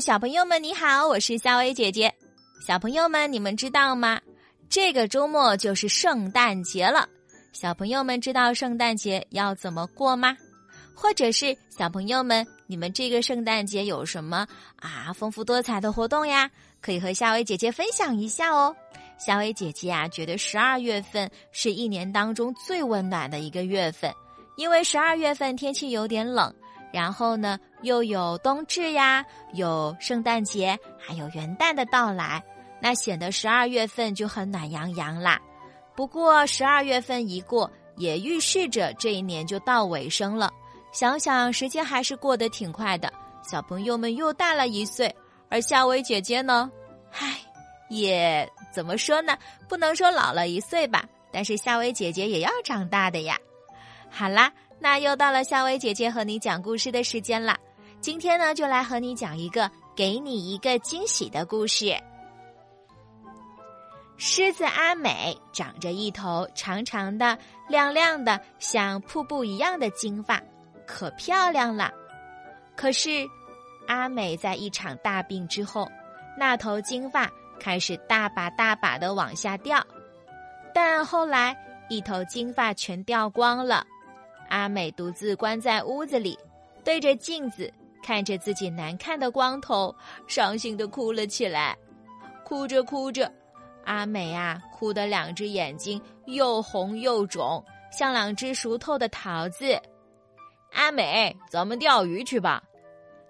小朋友们你好，我是夏薇姐姐。小朋友们，你们知道吗？这个周末就是圣诞节了。小朋友们知道圣诞节要怎么过吗？或者是小朋友们，你们这个圣诞节有什么啊丰富多彩的活动呀？可以和夏薇姐姐分享一下哦。夏薇姐姐啊，觉得十二月份是一年当中最温暖的一个月份，因为十二月份天气有点冷。然后呢，又有冬至呀，有圣诞节，还有元旦的到来，那显得十二月份就很暖洋洋啦。不过十二月份一过，也预示着这一年就到尾声了。想想时间还是过得挺快的，小朋友们又大了一岁，而夏薇姐姐呢，唉，也怎么说呢？不能说老了一岁吧，但是夏薇姐姐也要长大的呀。好啦。那又到了夏薇姐姐和你讲故事的时间了。今天呢，就来和你讲一个给你一个惊喜的故事。狮子阿美长着一头长长的、亮亮的、像瀑布一样的金发，可漂亮了。可是，阿美在一场大病之后，那头金发开始大把大把的往下掉，但后来一头金发全掉光了。阿美独自关在屋子里，对着镜子看着自己难看的光头，伤心的哭了起来。哭着哭着，阿美啊，哭得两只眼睛又红又肿，像两只熟透的桃子。阿美，咱们钓鱼去吧。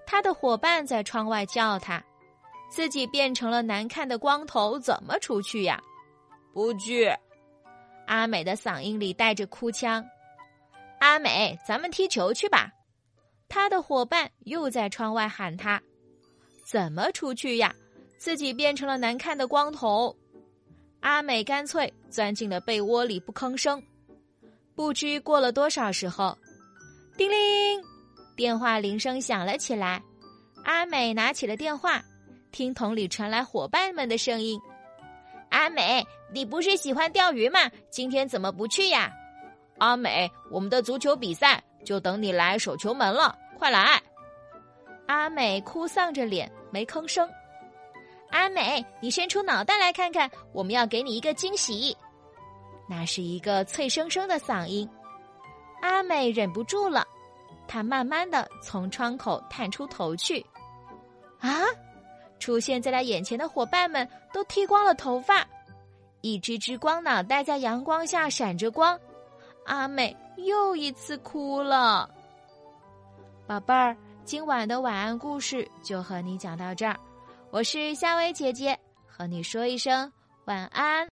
他的伙伴在窗外叫他，自己变成了难看的光头，怎么出去呀？不去。阿美的嗓音里带着哭腔。阿美，咱们踢球去吧。他的伙伴又在窗外喊他：“怎么出去呀？自己变成了难看的光头。”阿美干脆钻进了被窝里不吭声。不知过了多少时候，叮铃，电话铃声响了起来。阿美拿起了电话，听筒里传来伙伴们的声音：“阿美，你不是喜欢钓鱼吗？今天怎么不去呀？”阿美，我们的足球比赛就等你来守球门了，快来！阿美哭丧着脸，没吭声。阿美，你伸出脑袋来看看，我们要给你一个惊喜。那是一个脆生生的嗓音。阿美忍不住了，她慢慢的从窗口探出头去。啊！出现在他眼前的伙伴们都剃光了头发，一只只光脑袋在阳光下闪着光。阿美又一次哭了，宝贝儿，今晚的晚安故事就和你讲到这儿。我是夏薇姐姐，和你说一声晚安。